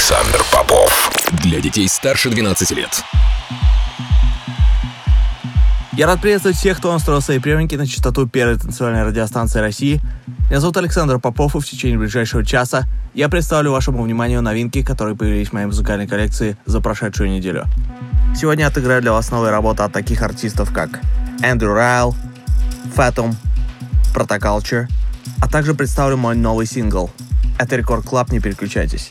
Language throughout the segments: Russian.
Александр Попов. Для детей старше 12 лет. Я рад приветствовать всех, кто настроил свои приемники на частоту первой танцевальной радиостанции России. Меня зовут Александр Попов, и в течение ближайшего часа я представлю вашему вниманию новинки, которые появились в моей музыкальной коллекции за прошедшую неделю. Сегодня отыграю для вас новые работы от таких артистов, как Эндрю Райл, Fatum, Protoculture, а также представлю мой новый сингл. Это Record Club, не переключайтесь.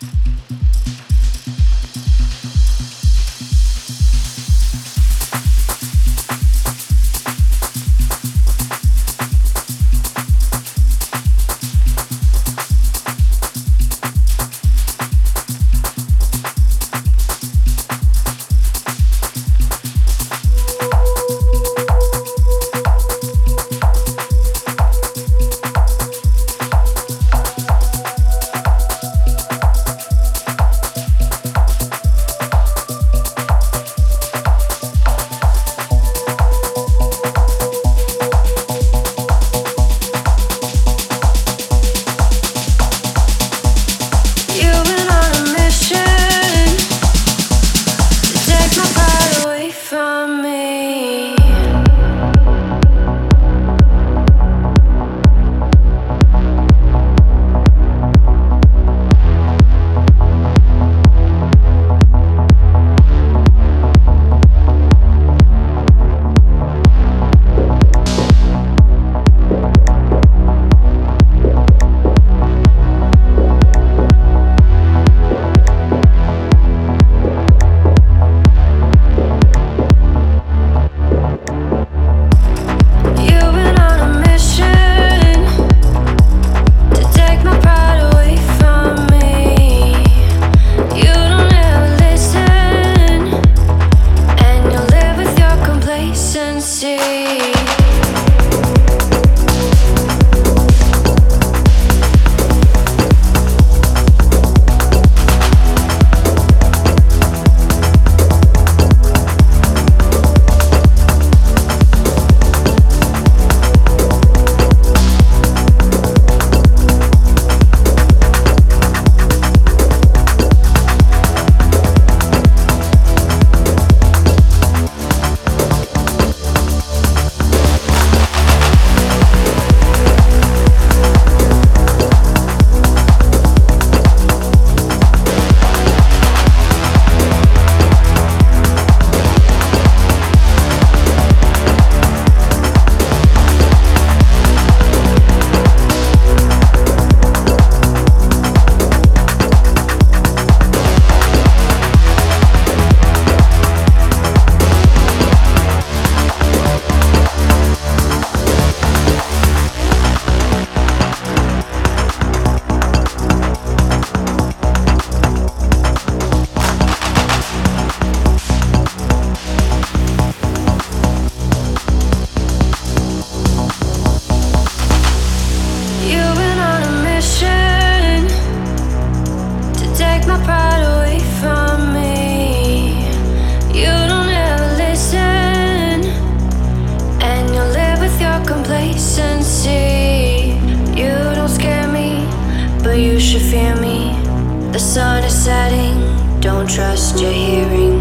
The sun is setting, don't trust your hearing.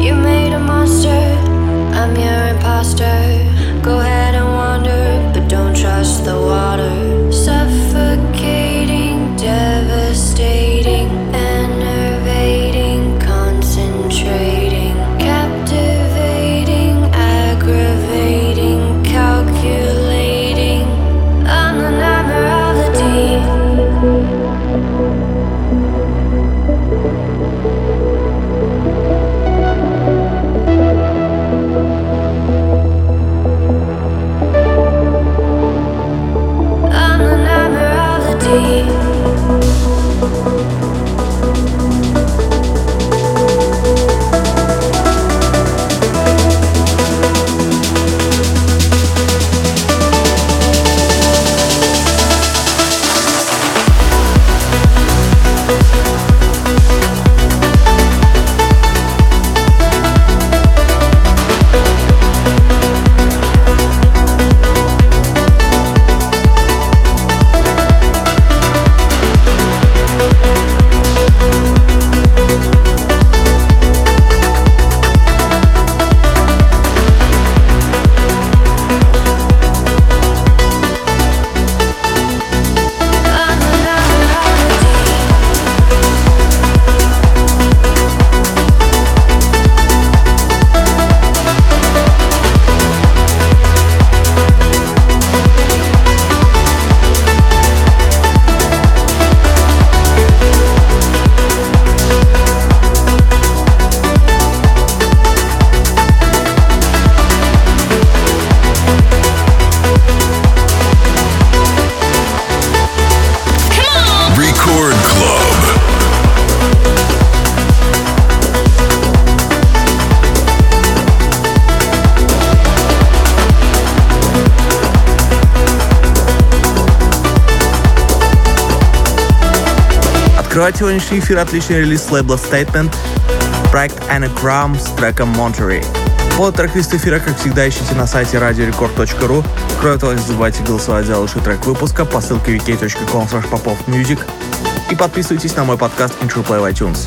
You made a monster, I'm your imposter. Go ahead. Открывает сегодняшний эфир отличный релиз с лейбла Statement, проект Anagram с треком Monterey. Полный трек-лист эфира, как всегда, ищите на сайте radiorecord.ru. Кроме того, не забывайте голосовать за лучший трек выпуска по ссылке wiki.com popofmusic и подписывайтесь на мой подкаст Intro Play iTunes.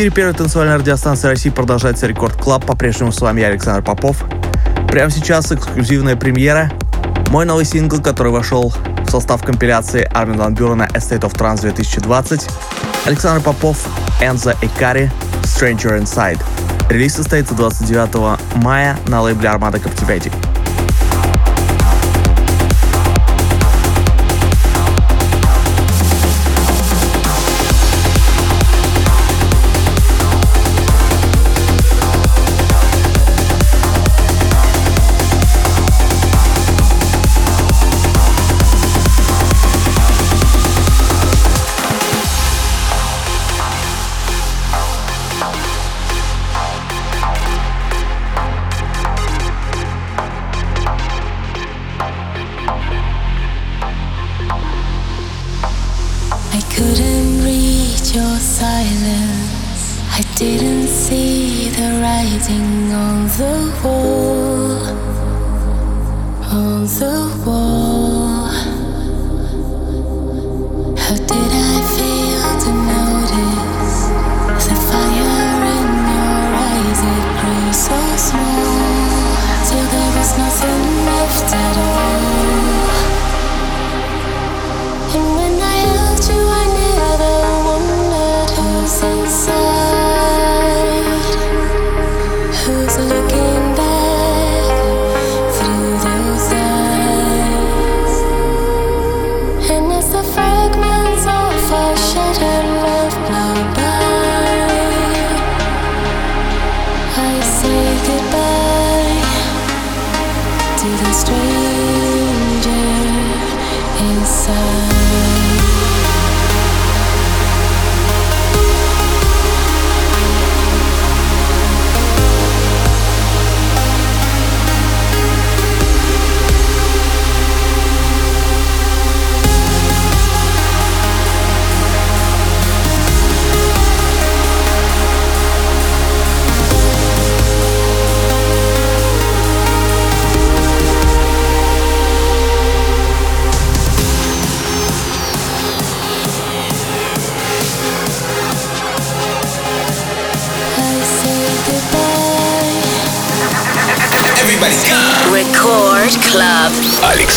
эфире первой танцевальной радиостанции России продолжается Record Club. По-прежнему с вами я, Александр Попов. Прямо сейчас эксклюзивная премьера. Мой новый сингл, который вошел в состав компиляции Армин Ван Бюрена A State of Trance 2020. Александр Попов, Энза Экари, Stranger Inside. Релиз состоится 29 мая на лейбле Armada Captivating.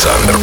Alexander.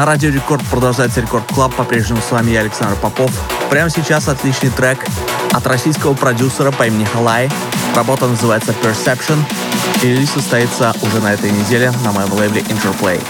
На Радио Рекорд продолжается Record Club. По-прежнему с вами я, Александр Попов. Прямо сейчас отличный трек от российского продюсера по имени Халай. Работа называется Perception. И релиз состоится уже на этой неделе на моем лейбле Interplay.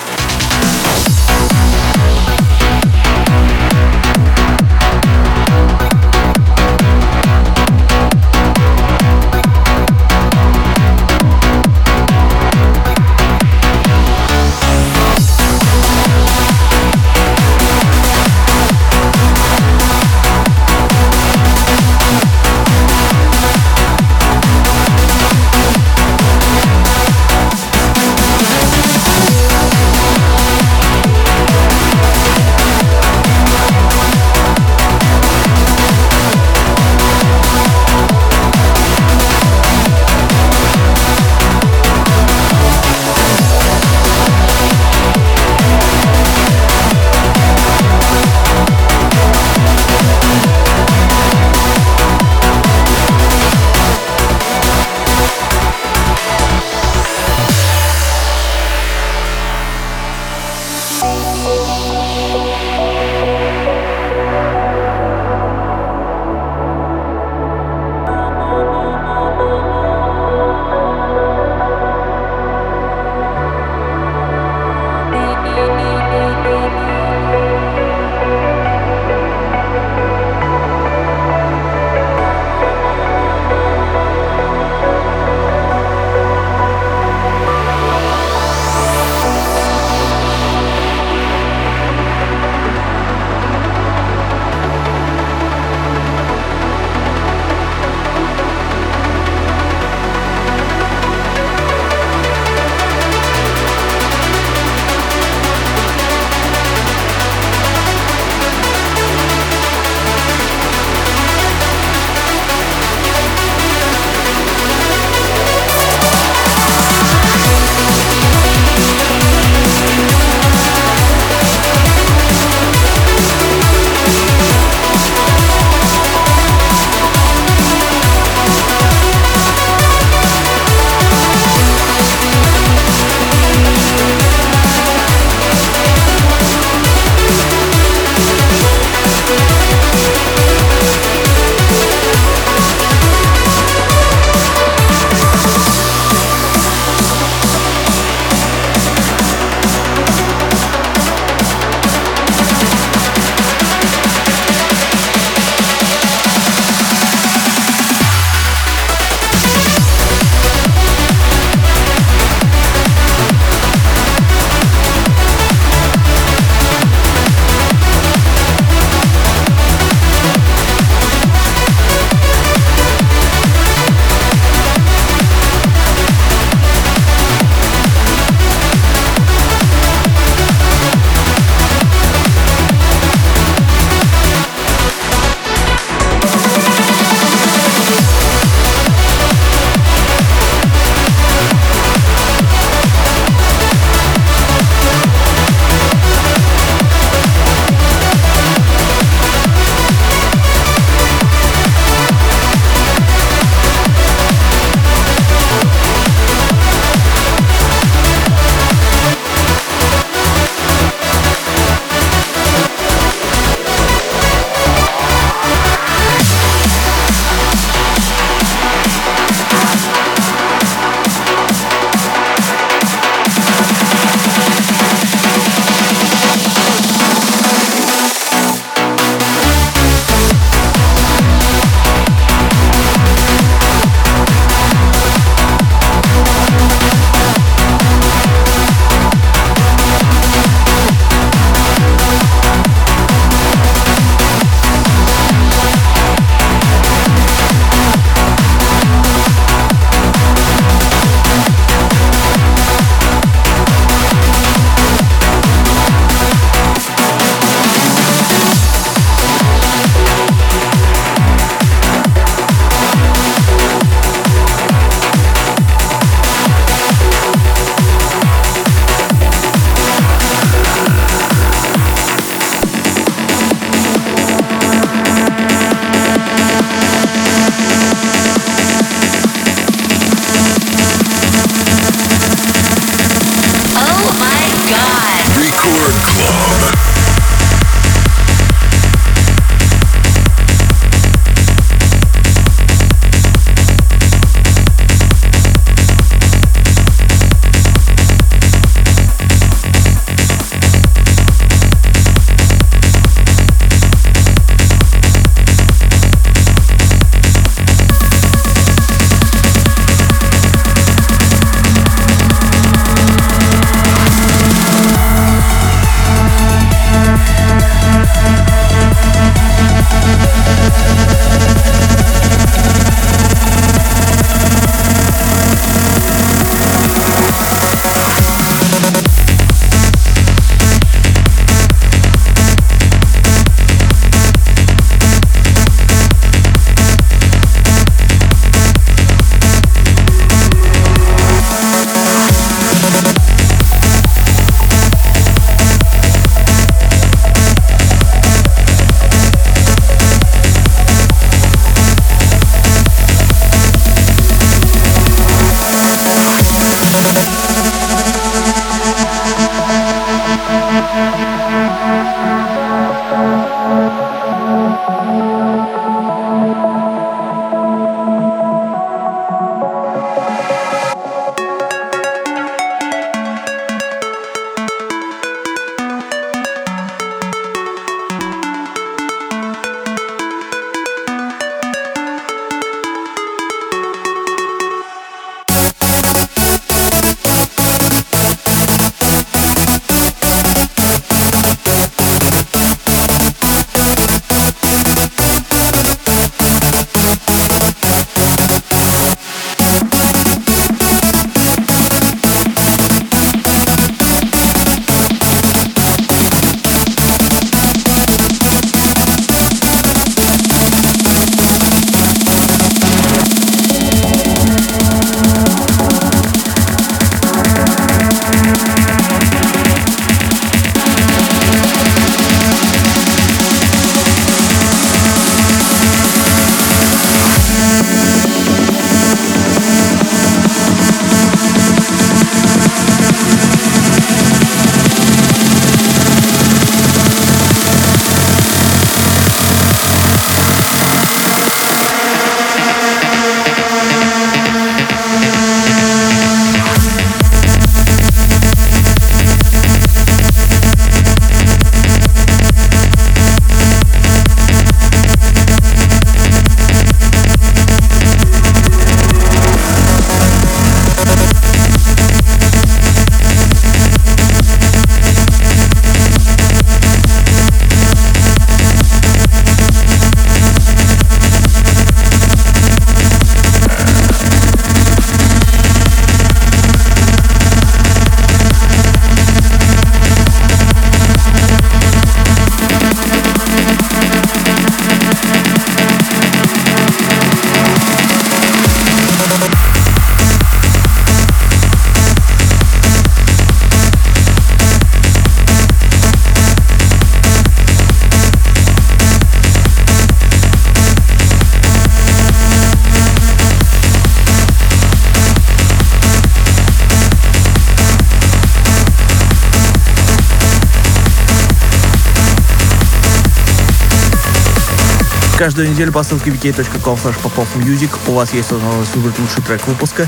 Каждую неделю по ссылке vk.com popofmusic у вас есть возможность выбрать лучший трек выпуска.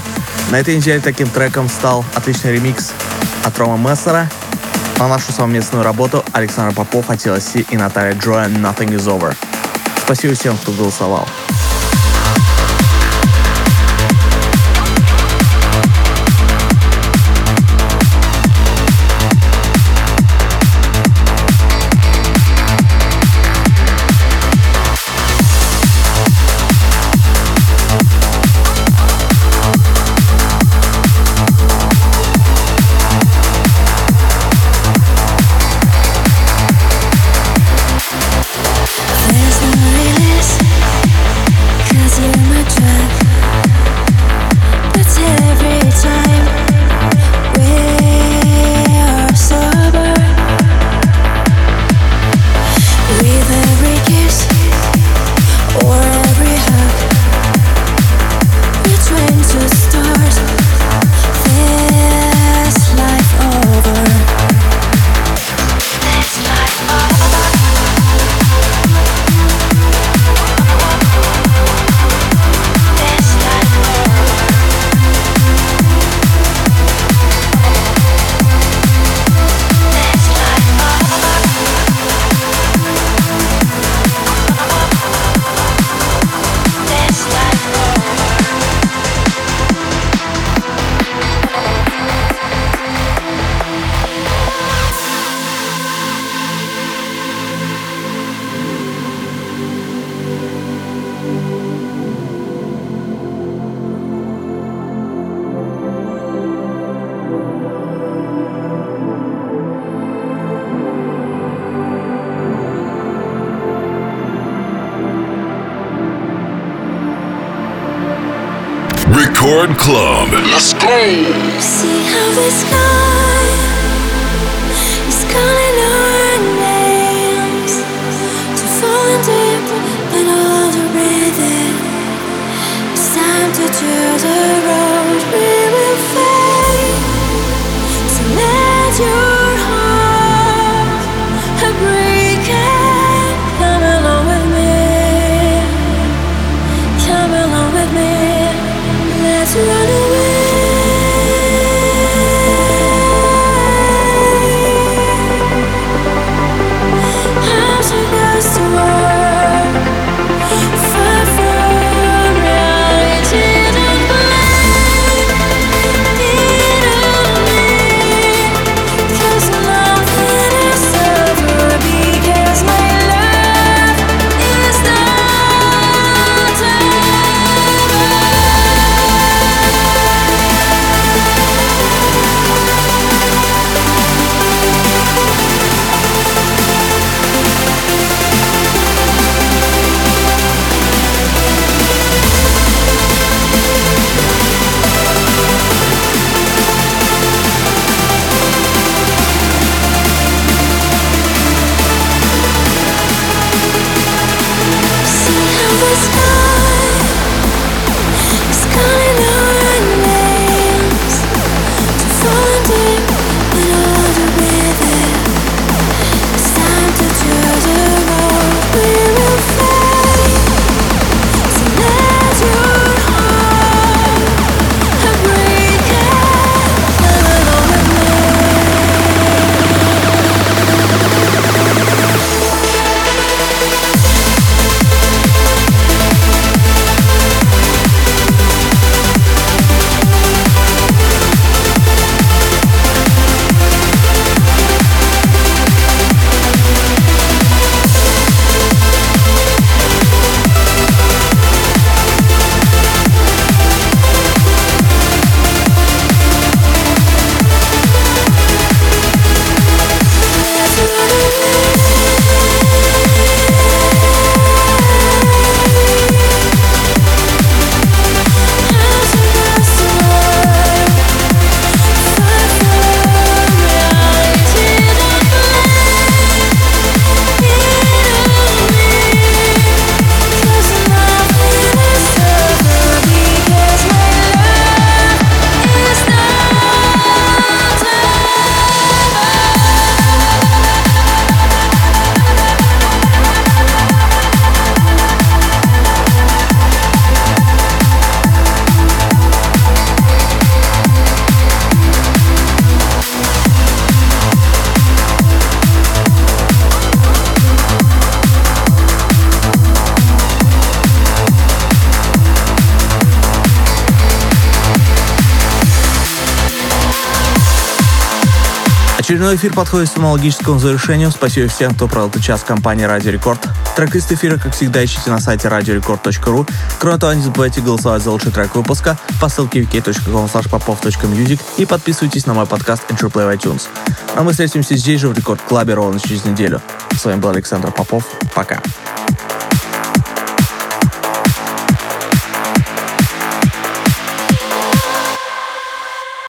На этой неделе таким треком стал отличный ремикс от Рома Мессера на нашу совместную работу Александр Попов, Атила Си и Наталья Джоя «Nothing is over». Спасибо всем, кто голосовал. see how it's gone. Очередной эфир подходит к своему завершению. Спасибо всем, кто провел этот час в компании Радио Рекорд. Трек-лист эфира, как всегда, ищите на сайте radiorecord.ru. Кроме того, не забывайте голосовать за лучший трек выпуска по ссылке wiki.com popov.music и подписывайтесь на мой подкаст Entry Play в iTunes. А мы встретимся здесь же в Рекорд Клабе ровно через неделю. С вами был Александр Попов. Пока.